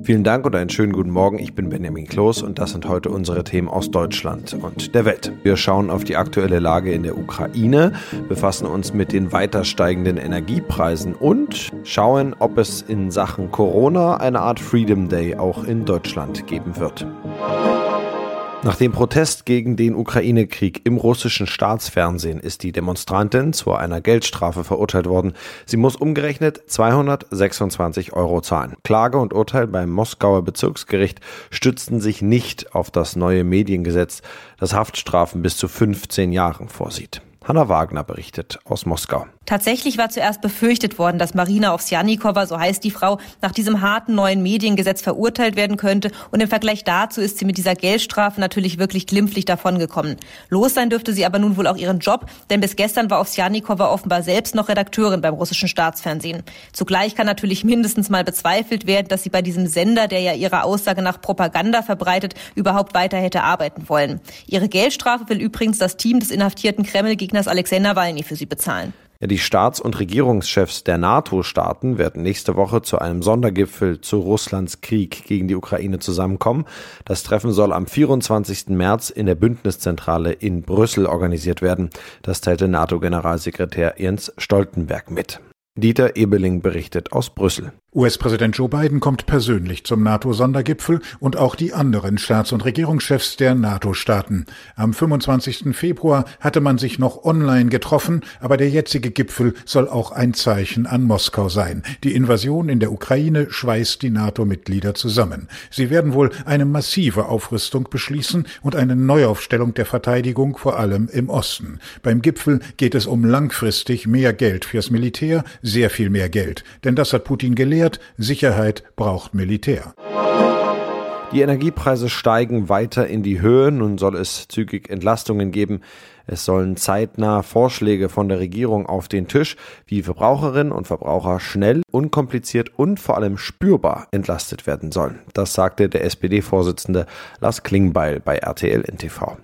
Vielen Dank und einen schönen guten Morgen. Ich bin Benjamin Kloß und das sind heute unsere Themen aus Deutschland und der Welt. Wir schauen auf die aktuelle Lage in der Ukraine, befassen uns mit den weiter steigenden Energiepreisen und schauen, ob es in Sachen Corona eine Art Freedom Day auch in Deutschland geben wird. Nach dem Protest gegen den Ukraine-Krieg im russischen Staatsfernsehen ist die Demonstrantin zu einer Geldstrafe verurteilt worden. Sie muss umgerechnet 226 Euro zahlen. Klage und Urteil beim Moskauer Bezirksgericht stützten sich nicht auf das neue Mediengesetz, das Haftstrafen bis zu 15 Jahren vorsieht. Hanna Wagner berichtet aus Moskau. Tatsächlich war zuerst befürchtet worden, dass Marina Ovsjanikova, so heißt die Frau, nach diesem harten neuen Mediengesetz verurteilt werden könnte. Und im Vergleich dazu ist sie mit dieser Geldstrafe natürlich wirklich glimpflich davongekommen. Los sein dürfte sie aber nun wohl auch ihren Job, denn bis gestern war Ovsjanikova offenbar selbst noch Redakteurin beim russischen Staatsfernsehen. Zugleich kann natürlich mindestens mal bezweifelt werden, dass sie bei diesem Sender, der ja ihre Aussage nach Propaganda verbreitet, überhaupt weiter hätte arbeiten wollen. Ihre Geldstrafe will übrigens das Team des inhaftierten Kreml-Gegners Alexei Nawalny für sie bezahlen. Die Staats- und Regierungschefs der NATO-Staaten werden nächste Woche zu einem Sondergipfel zu Russlands Krieg gegen die Ukraine zusammenkommen. Das Treffen soll am 24. März in der Bündniszentrale in Brüssel organisiert werden. Das teilte NATO-Generalsekretär Jens Stoltenberg mit. Dieter Ebeling berichtet aus Brüssel. US-Präsident Joe Biden kommt persönlich zum NATO-Sondergipfel und auch die anderen Staats- und Regierungschefs der NATO-Staaten. Am 25. Februar hatte man sich noch online getroffen, aber der jetzige Gipfel soll auch ein Zeichen an Moskau sein. Die Invasion in der Ukraine schweißt die NATO-Mitglieder zusammen. Sie werden wohl eine massive Aufrüstung beschließen und eine Neuaufstellung der Verteidigung, vor allem im Osten. Beim Gipfel geht es um langfristig mehr Geld fürs Militär, sehr viel mehr Geld. Denn das hat Putin gelehrt erklärt, Sicherheit braucht Militär. Die Energiepreise steigen weiter in die Höhe. Nun soll es zügig Entlastungen geben. Es sollen zeitnah Vorschläge von der Regierung auf den Tisch, wie Verbraucherinnen und Verbraucher schnell, unkompliziert und vor allem spürbar entlastet werden sollen. Das sagte der SPD-Vorsitzende Lars Klingbeil bei RTL NTV.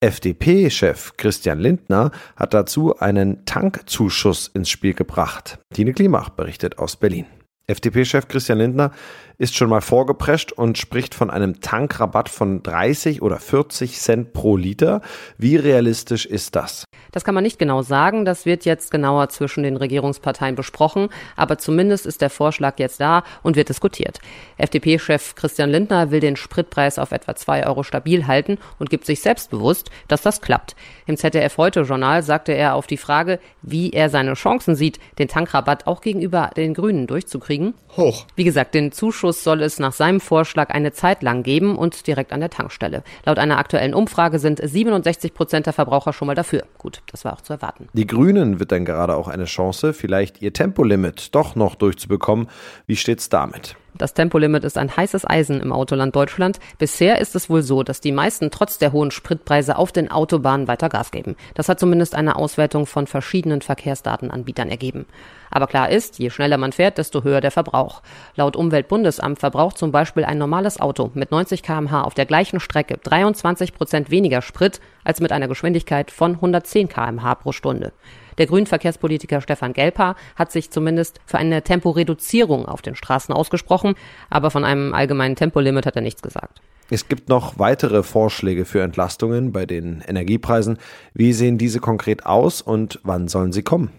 FDP-Chef Christian Lindner hat dazu einen Tankzuschuss ins Spiel gebracht. Tine Klimach berichtet aus Berlin. FDP-Chef Christian Lindner ist schon mal vorgeprescht und spricht von einem Tankrabatt von 30 oder 40 Cent pro Liter. Wie realistisch ist das? Das kann man nicht genau sagen. Das wird jetzt genauer zwischen den Regierungsparteien besprochen. Aber zumindest ist der Vorschlag jetzt da und wird diskutiert. FDP-Chef Christian Lindner will den Spritpreis auf etwa 2 Euro stabil halten und gibt sich selbst bewusst, dass das klappt. Im ZDF Heute Journal sagte er auf die Frage, wie er seine Chancen sieht, den Tankrabatt auch gegenüber den Grünen durchzukriegen. Hoch. Wie gesagt, den Zuschuss soll es nach seinem Vorschlag eine Zeit lang geben und direkt an der Tankstelle. Laut einer aktuellen Umfrage sind 67 Prozent der Verbraucher schon mal dafür. Gut, das war auch zu erwarten. Die Grünen wird dann gerade auch eine Chance, vielleicht ihr Tempolimit doch noch durchzubekommen. Wie steht's damit? Das Tempolimit ist ein heißes Eisen im Autoland Deutschland. Bisher ist es wohl so, dass die meisten trotz der hohen Spritpreise auf den Autobahnen weiter Gas geben. Das hat zumindest eine Auswertung von verschiedenen Verkehrsdatenanbietern ergeben. Aber klar ist, je schneller man fährt, desto höher der Verbrauch. Laut Umweltbundesamt verbraucht zum Beispiel ein normales Auto mit 90 kmh auf der gleichen Strecke 23 Prozent weniger Sprit als mit einer Geschwindigkeit von 110 kmh pro Stunde. Der Grünen-Verkehrspolitiker Stefan Gelper hat sich zumindest für eine Temporeduzierung auf den Straßen ausgesprochen, aber von einem allgemeinen Tempolimit hat er nichts gesagt. Es gibt noch weitere Vorschläge für Entlastungen bei den Energiepreisen. Wie sehen diese konkret aus und wann sollen sie kommen?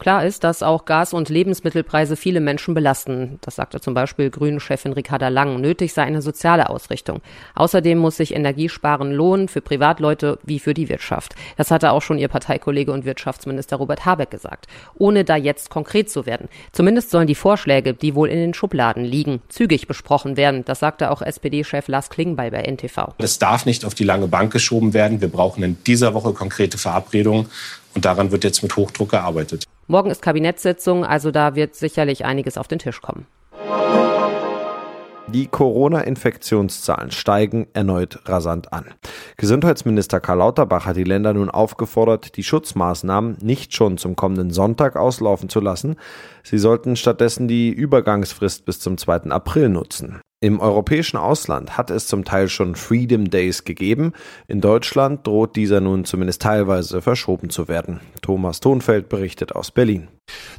Klar ist, dass auch Gas- und Lebensmittelpreise viele Menschen belasten. Das sagte zum Beispiel Grünen-Chefin Ricarda Lang. Nötig sei eine soziale Ausrichtung. Außerdem muss sich Energiesparen lohnen für Privatleute wie für die Wirtschaft. Das hatte auch schon ihr Parteikollege und Wirtschaftsminister Robert Habeck gesagt. Ohne da jetzt konkret zu werden. Zumindest sollen die Vorschläge, die wohl in den Schubladen liegen, zügig besprochen werden. Das sagte auch SPD-Chef Lars Klingbeil bei NTV. Das darf nicht auf die lange Bank geschoben werden. Wir brauchen in dieser Woche konkrete Verabredungen. Und daran wird jetzt mit Hochdruck gearbeitet. Morgen ist Kabinettssitzung, also da wird sicherlich einiges auf den Tisch kommen. Die Corona-Infektionszahlen steigen erneut rasant an. Gesundheitsminister Karl Lauterbach hat die Länder nun aufgefordert, die Schutzmaßnahmen nicht schon zum kommenden Sonntag auslaufen zu lassen. Sie sollten stattdessen die Übergangsfrist bis zum 2. April nutzen. Im europäischen Ausland hat es zum Teil schon Freedom Days gegeben. In Deutschland droht dieser nun zumindest teilweise verschoben zu werden. Thomas Thonfeld berichtet aus Berlin.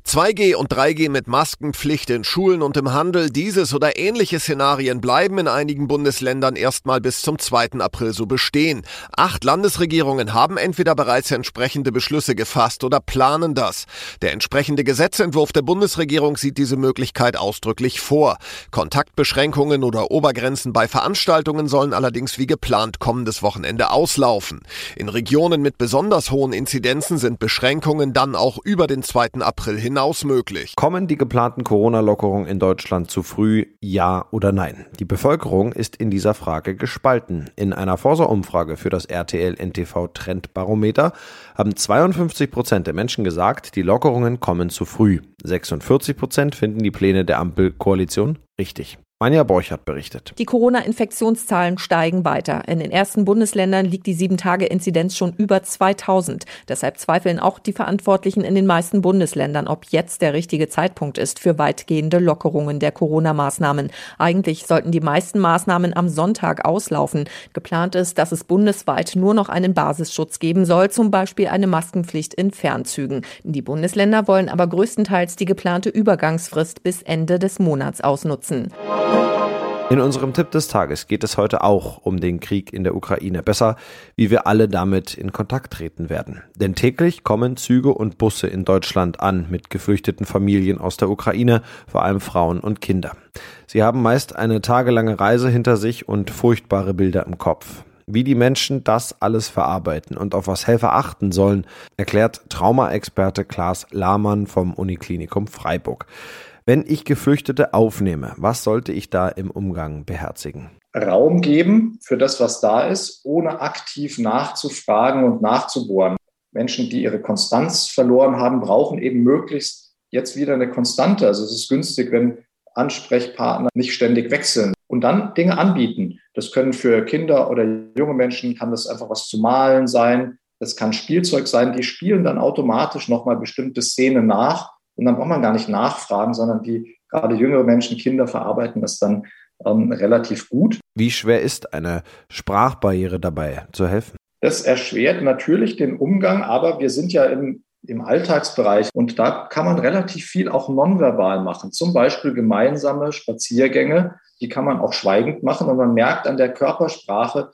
2G und 3G mit Maskenpflicht in Schulen und im Handel, dieses oder ähnliche Szenarien bleiben in einigen Bundesländern erstmal bis zum 2. April so bestehen. Acht Landesregierungen haben entweder bereits entsprechende Beschlüsse gefasst oder planen das. Der entsprechende Gesetzentwurf der Bundesregierung sieht diese Möglichkeit ausdrücklich vor. Kontaktbeschränkungen oder Obergrenzen bei Veranstaltungen sollen allerdings wie geplant kommendes Wochenende auslaufen. In Regionen mit besonders hohen Inzidenzen sind Beschränkungen dann auch über den 2. April hin hinaus möglich. Kommen die geplanten Corona-Lockerungen in Deutschland zu früh, ja oder nein? Die Bevölkerung ist in dieser Frage gespalten. In einer Forsa-Umfrage für das RTL-NTV Trendbarometer haben 52 Prozent der Menschen gesagt, die Lockerungen kommen zu früh. 46 Prozent finden die Pläne der Ampelkoalition richtig. Manja Borchert berichtet. Die Corona-Infektionszahlen steigen weiter. In den ersten Bundesländern liegt die 7-Tage-Inzidenz schon über 2000. Deshalb zweifeln auch die Verantwortlichen in den meisten Bundesländern, ob jetzt der richtige Zeitpunkt ist für weitgehende Lockerungen der Corona-Maßnahmen. Eigentlich sollten die meisten Maßnahmen am Sonntag auslaufen. Geplant ist, dass es bundesweit nur noch einen Basisschutz geben soll, zum Beispiel eine Maskenpflicht in Fernzügen. Die Bundesländer wollen aber größtenteils die geplante Übergangsfrist bis Ende des Monats ausnutzen. In unserem Tipp des Tages geht es heute auch um den Krieg in der Ukraine. Besser, wie wir alle damit in Kontakt treten werden. Denn täglich kommen Züge und Busse in Deutschland an mit geflüchteten Familien aus der Ukraine, vor allem Frauen und Kinder. Sie haben meist eine tagelange Reise hinter sich und furchtbare Bilder im Kopf. Wie die Menschen das alles verarbeiten und auf was Helfer achten sollen, erklärt Traumaexperte Klaas Lahmann vom Uniklinikum Freiburg. Wenn ich Geflüchtete aufnehme, was sollte ich da im Umgang beherzigen? Raum geben für das, was da ist, ohne aktiv nachzufragen und nachzubohren. Menschen, die ihre Konstanz verloren haben, brauchen eben möglichst jetzt wieder eine Konstante. Also es ist günstig, wenn Ansprechpartner nicht ständig wechseln und dann Dinge anbieten. Das können für Kinder oder junge Menschen, kann das einfach was zu malen sein. Das kann Spielzeug sein. Die spielen dann automatisch nochmal bestimmte Szenen nach und dann braucht man gar nicht nachfragen, sondern die gerade jüngere Menschen, Kinder verarbeiten das dann ähm, relativ gut. Wie schwer ist eine Sprachbarriere dabei zu helfen? Das erschwert natürlich den Umgang, aber wir sind ja im, im Alltagsbereich und da kann man relativ viel auch nonverbal machen. Zum Beispiel gemeinsame Spaziergänge, die kann man auch schweigend machen und man merkt an der Körpersprache,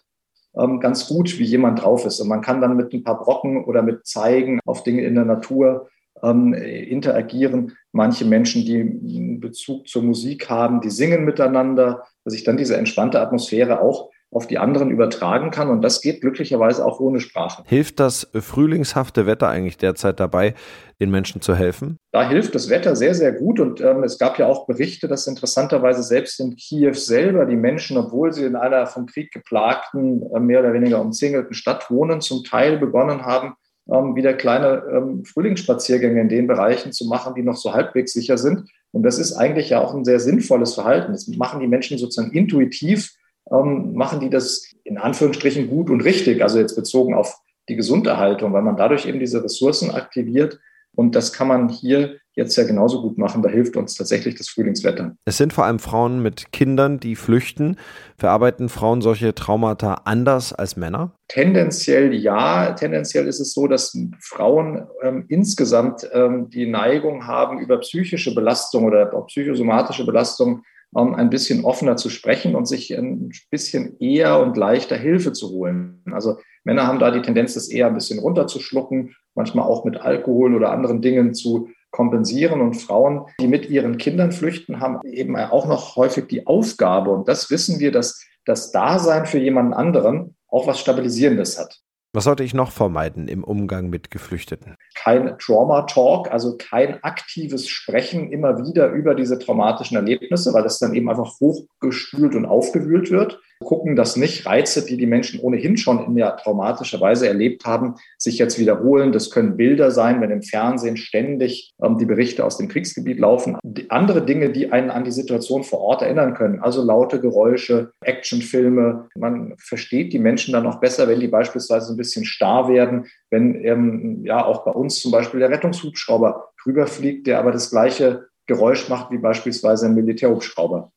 ähm, ganz gut, wie jemand drauf ist. Und man kann dann mit ein paar Brocken oder mit Zeigen auf Dinge in der Natur ähm, interagieren. Manche Menschen, die einen Bezug zur Musik haben, die singen miteinander, dass ich dann diese entspannte Atmosphäre auch auf die anderen übertragen kann. Und das geht glücklicherweise auch ohne Sprache. Hilft das frühlingshafte Wetter eigentlich derzeit dabei, den Menschen zu helfen? Da hilft das Wetter sehr, sehr gut. Und ähm, es gab ja auch Berichte, dass interessanterweise selbst in Kiew selber die Menschen, obwohl sie in einer vom Krieg geplagten, äh, mehr oder weniger umzingelten Stadt wohnen, zum Teil begonnen haben, ähm, wieder kleine ähm, Frühlingsspaziergänge in den Bereichen zu machen, die noch so halbwegs sicher sind. Und das ist eigentlich ja auch ein sehr sinnvolles Verhalten. Das machen die Menschen sozusagen intuitiv, ähm, machen die das in Anführungsstrichen gut und richtig, also jetzt bezogen auf die Gesunderhaltung, weil man dadurch eben diese Ressourcen aktiviert. Und das kann man hier jetzt ja genauso gut machen. Da hilft uns tatsächlich das Frühlingswetter. Es sind vor allem Frauen mit Kindern, die flüchten. Verarbeiten Frauen solche Traumata anders als Männer? Tendenziell ja. Tendenziell ist es so, dass Frauen ähm, insgesamt ähm, die Neigung haben, über psychische Belastung oder auch psychosomatische Belastung ähm, ein bisschen offener zu sprechen und sich ein bisschen eher und leichter Hilfe zu holen. Also Männer haben da die Tendenz, das eher ein bisschen runterzuschlucken, manchmal auch mit Alkohol oder anderen Dingen zu kompensieren. Und Frauen, die mit ihren Kindern flüchten, haben eben auch noch häufig die Aufgabe, und das wissen wir, dass das Dasein für jemanden anderen auch was Stabilisierendes hat. Was sollte ich noch vermeiden im Umgang mit Geflüchteten? Kein Trauma-Talk, also kein aktives Sprechen immer wieder über diese traumatischen Erlebnisse, weil das dann eben einfach hochgespült und aufgewühlt wird gucken, dass nicht Reize, die die Menschen ohnehin schon in der traumatischer Weise erlebt haben, sich jetzt wiederholen. Das können Bilder sein, wenn im Fernsehen ständig ähm, die Berichte aus dem Kriegsgebiet laufen. Die andere Dinge, die einen an die Situation vor Ort erinnern können, also laute Geräusche, Actionfilme. Man versteht die Menschen dann auch besser, wenn die beispielsweise ein bisschen starr werden, wenn ähm, ja auch bei uns zum Beispiel der Rettungshubschrauber drüber fliegt, der aber das gleiche Geräusch macht wie beispielsweise ein Militärhubschrauber.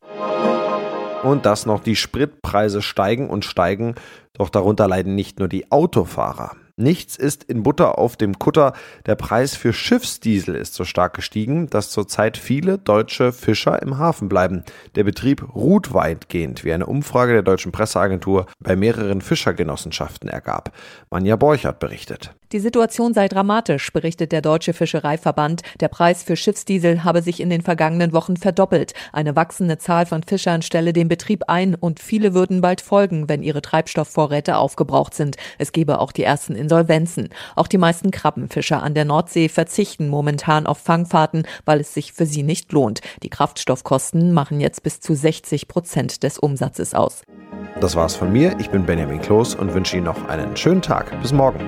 Und dass noch die Spritpreise steigen und steigen, doch darunter leiden nicht nur die Autofahrer. Nichts ist in Butter auf dem Kutter. Der Preis für Schiffsdiesel ist so stark gestiegen, dass zurzeit viele deutsche Fischer im Hafen bleiben. Der Betrieb ruht weitgehend, wie eine Umfrage der deutschen Presseagentur bei mehreren Fischergenossenschaften ergab. Manja Borchert berichtet. Die Situation sei dramatisch, berichtet der Deutsche Fischereiverband. Der Preis für Schiffsdiesel habe sich in den vergangenen Wochen verdoppelt. Eine wachsende Zahl von Fischern stelle den Betrieb ein und viele würden bald folgen, wenn ihre Treibstoffvorräte aufgebraucht sind. Es gebe auch die ersten Insolvenzen. Auch die meisten Krabbenfischer an der Nordsee verzichten momentan auf Fangfahrten, weil es sich für sie nicht lohnt. Die Kraftstoffkosten machen jetzt bis zu 60 Prozent des Umsatzes aus. Das war's von mir. Ich bin Benjamin Kloß und wünsche Ihnen noch einen schönen Tag. Bis morgen.